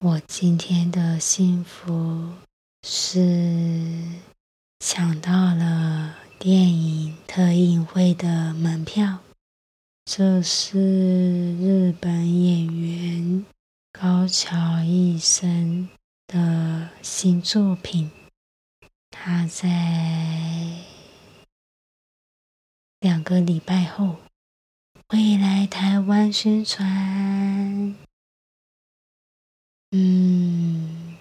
我今天的幸福是抢到了电影特映会的门票。这是日本演员高桥一生的新作品，他在两个礼拜后会来台湾宣传。嗯，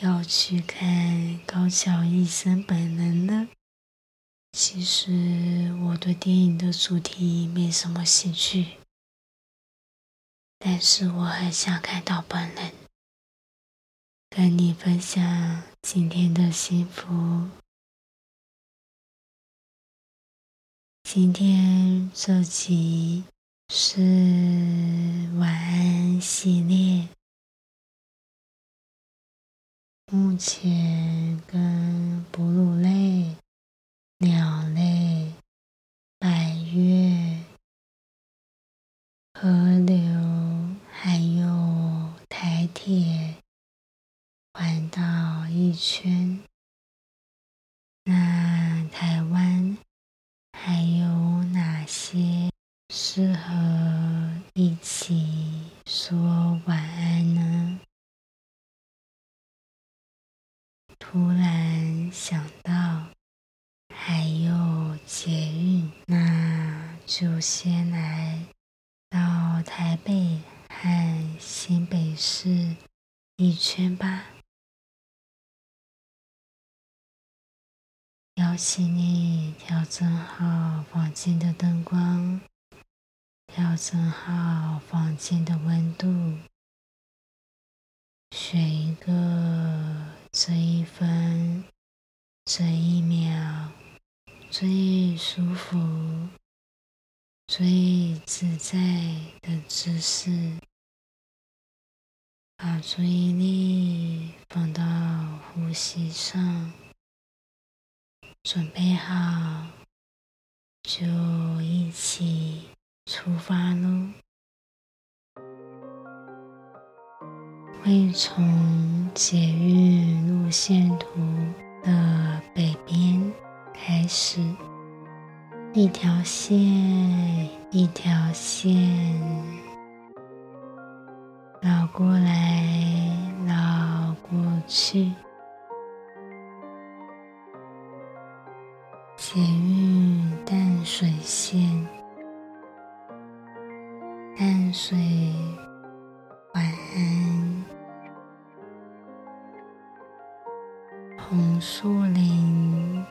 要去看高桥医生本人呢。其实我对电影的主题没什么兴趣，但是我很想看到本人，跟你分享今天的幸福。今天这集。是晚安系列，目前跟哺乳类、鸟类、百月、河流还有台铁环岛一圈。那台湾还有哪些？适合一起说晚安呢？突然想到还有捷运，那就先来到台北和新北市一圈吧。邀请你调整好房间的灯光。调整好房间的温度，选一个这一分、这一秒最舒服、最自在的姿势，把注意力放到呼吸上，准备好就一起。出发喽！会从捷运路线图的北边开始，一条线一条线绕过来，绕过去，捷运淡水线。淡水，晚安。红树林，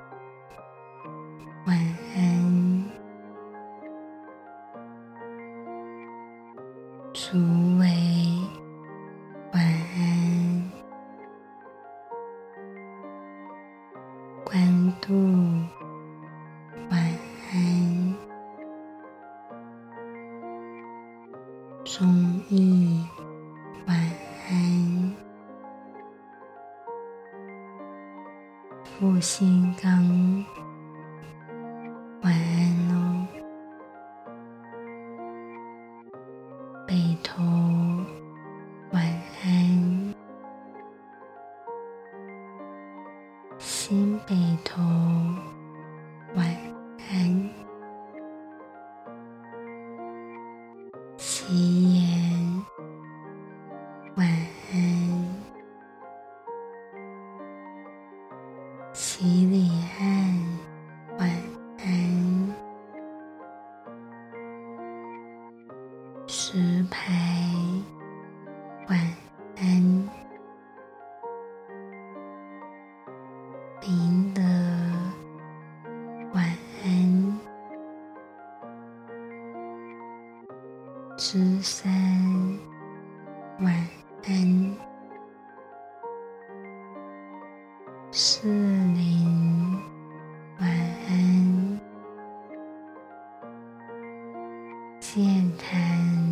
新北投健谈。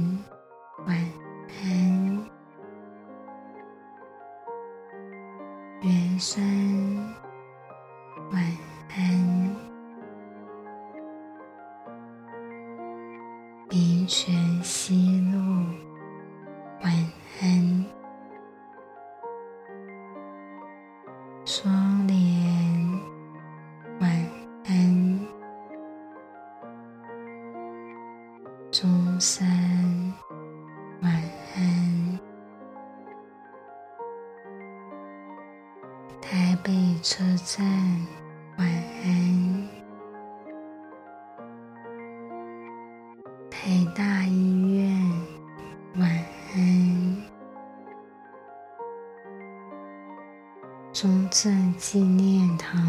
中正纪念堂。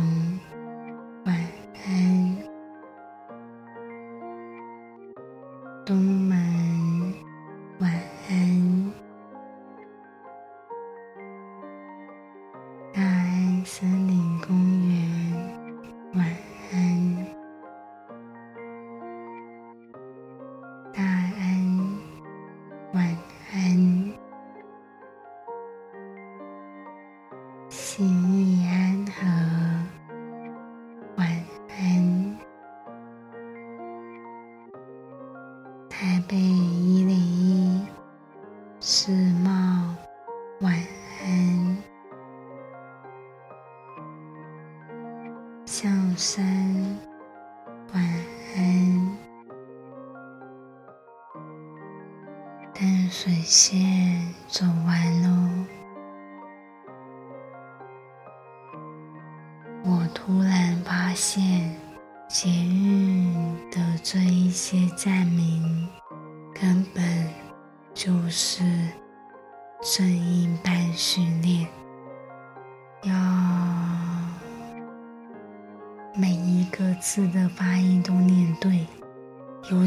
小山，晚安。淡水线走完喽，我突然发现。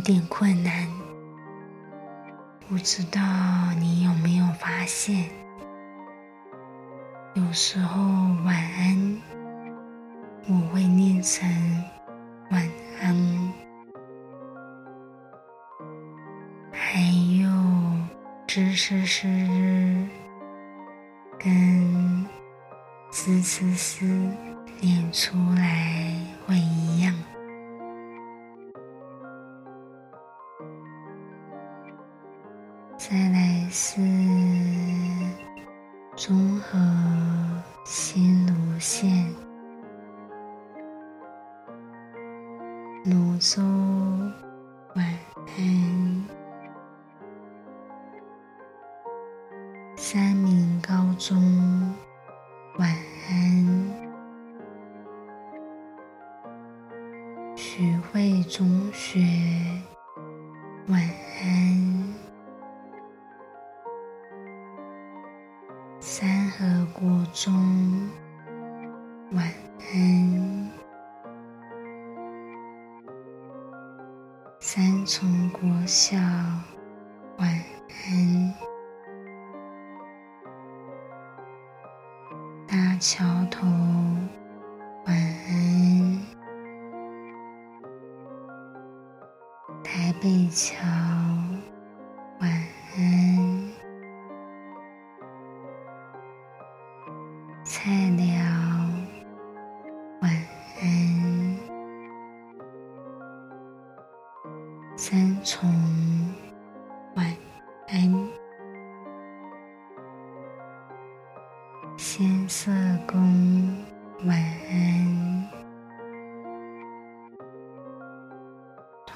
有点困难，不知道你有没有发现，有时候晚安我会念成晚安，还有知是是跟思思思念出来会一样。思。三合国中，晚安。三重国小。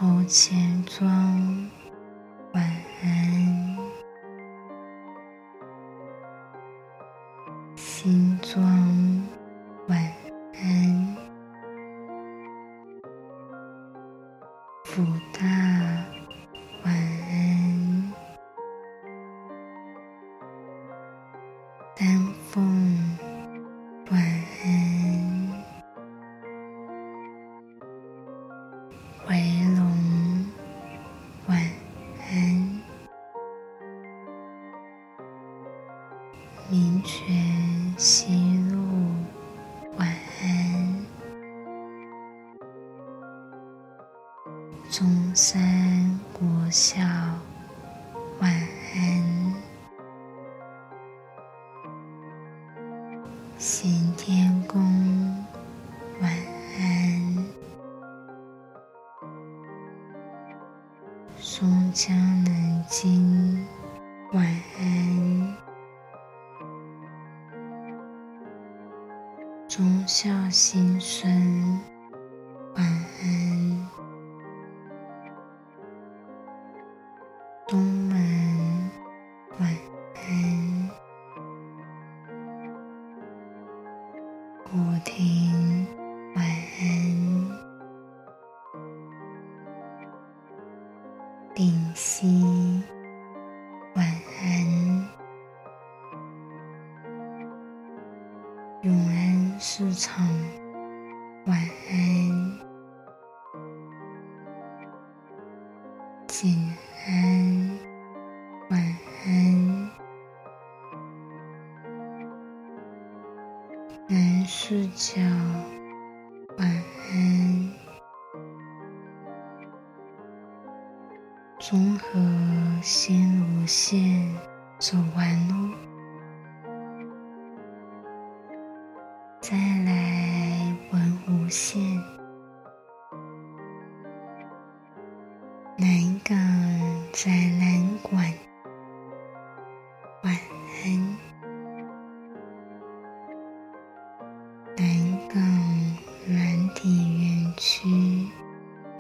朝前装亲，晚安。忠孝心顺。市场。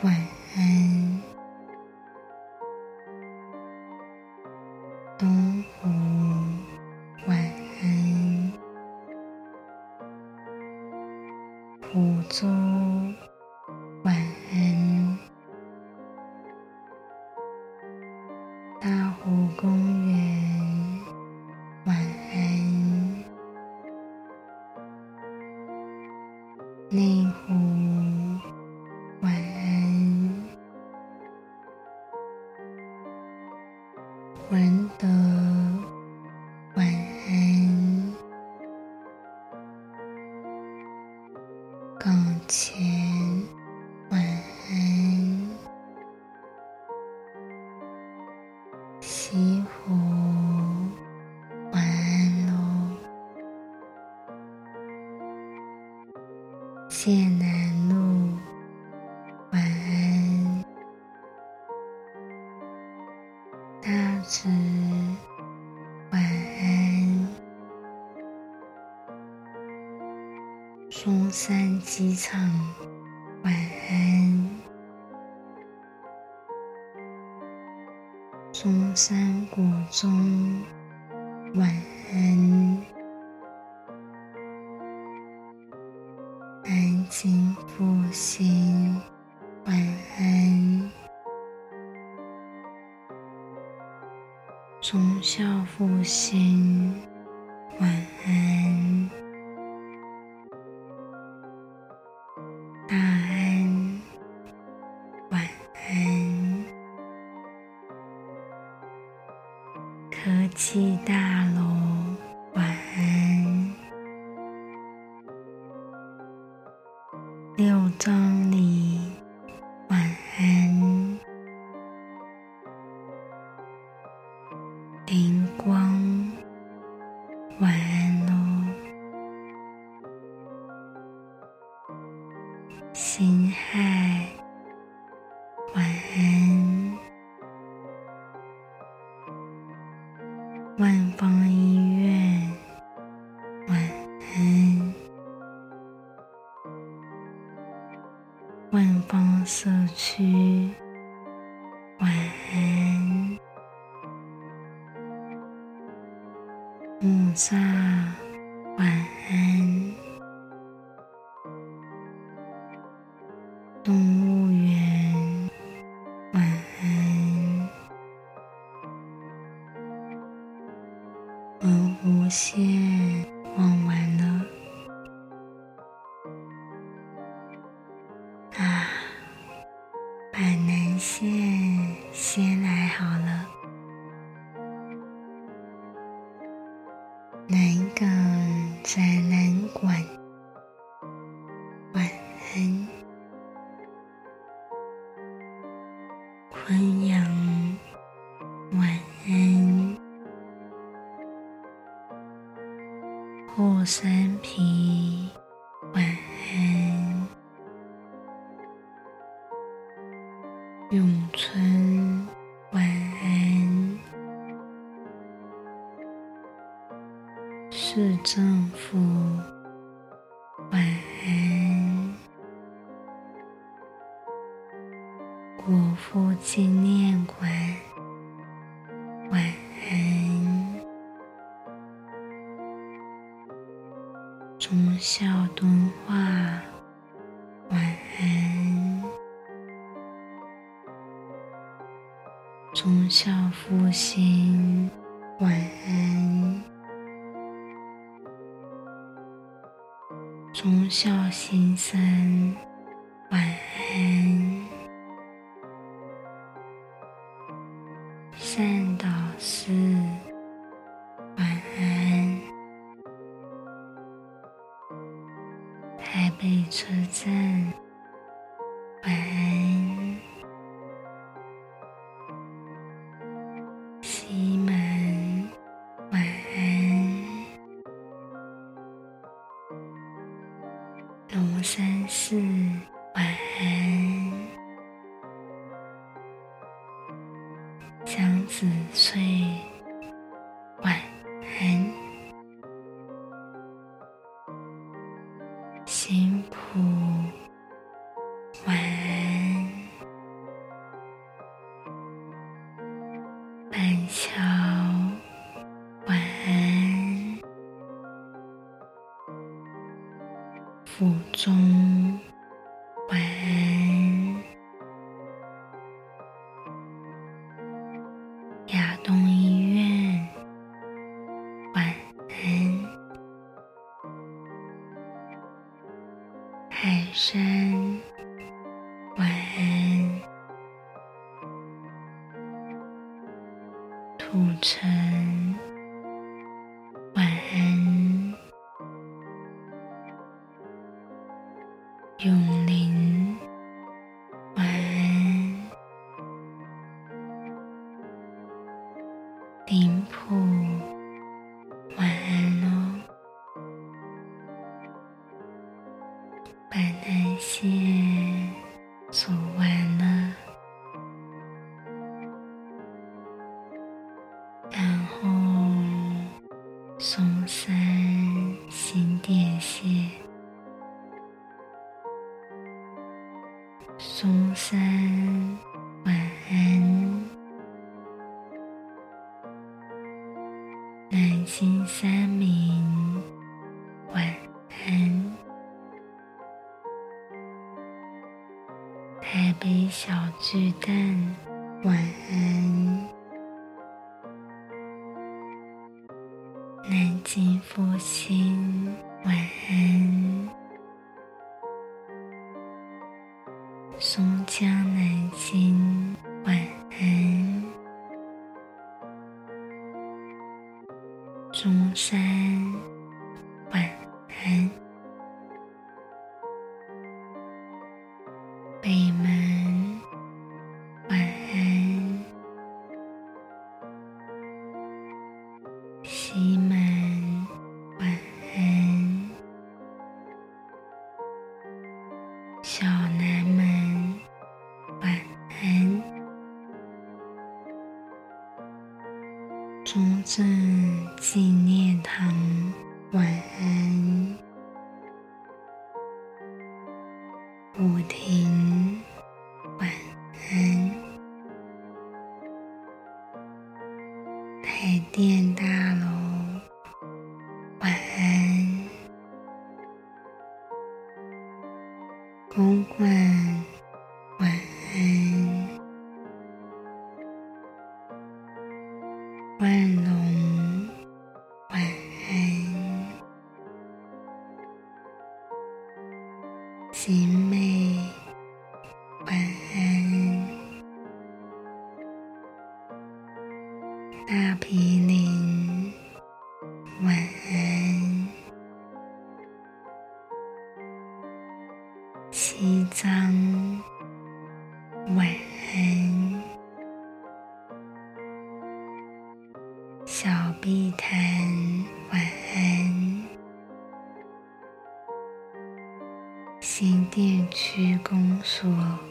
Why? 谢南。气大咯。下护身皮晚安。汕岛市晚安。台北车站。雾中把那些所中山。晚安。公馆うん、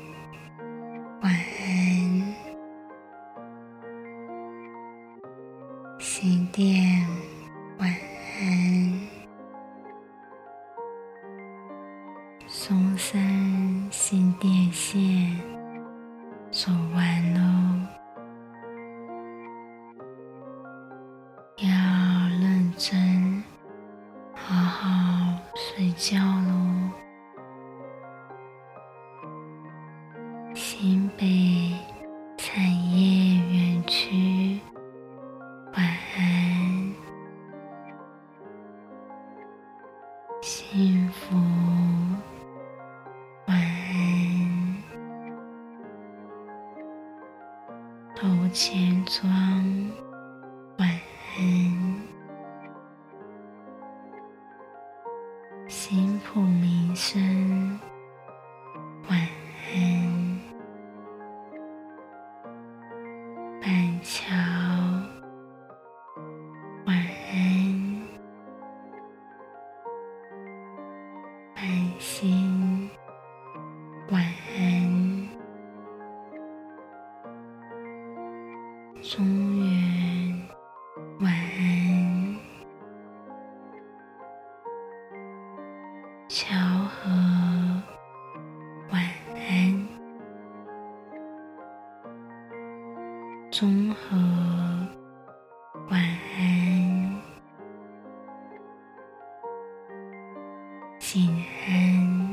静安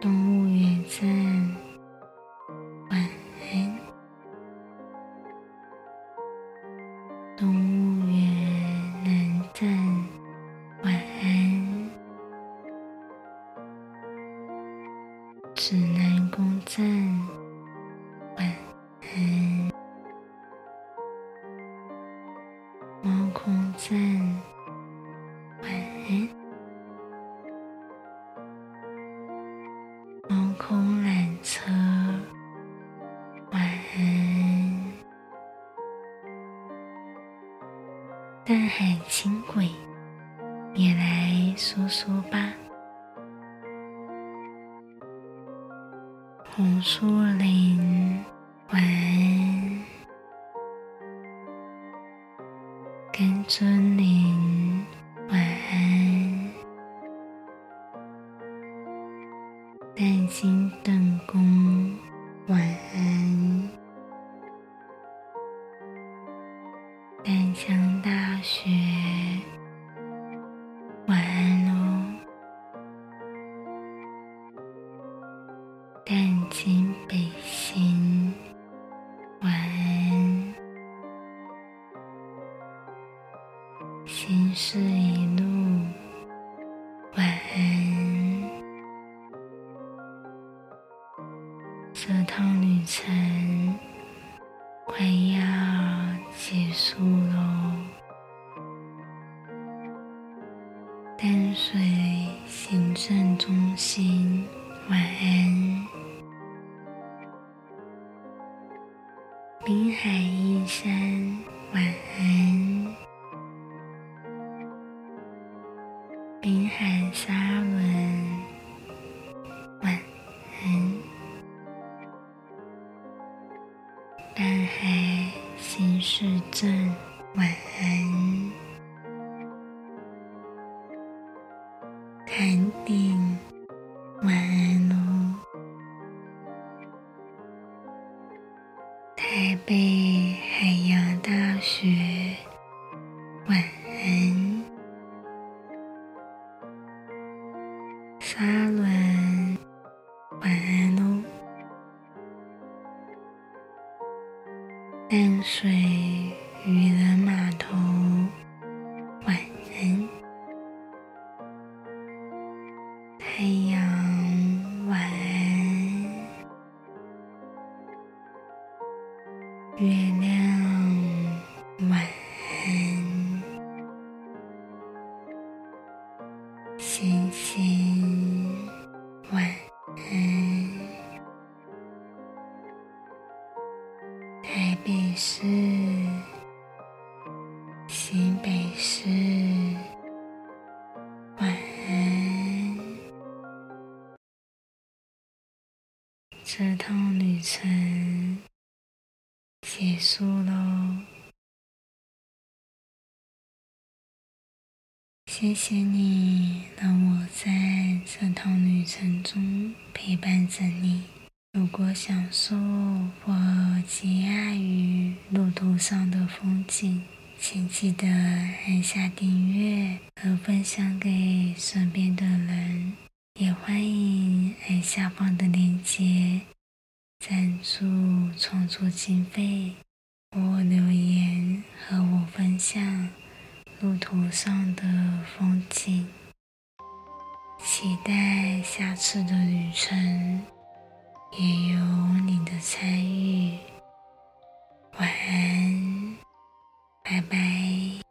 动物园在跟着您。淡水行政中心晚安。淡水渔人码头晚谢谢你让我在这趟旅程中陪伴着你。如果享受或惊讶于路途上的风景，请记得按下订阅和分享给身边的人。也欢迎按下方的链接赞助创作经费，或留言和我分享路途上的风景。期待下次的旅程。也有你的参与，晚安，拜拜。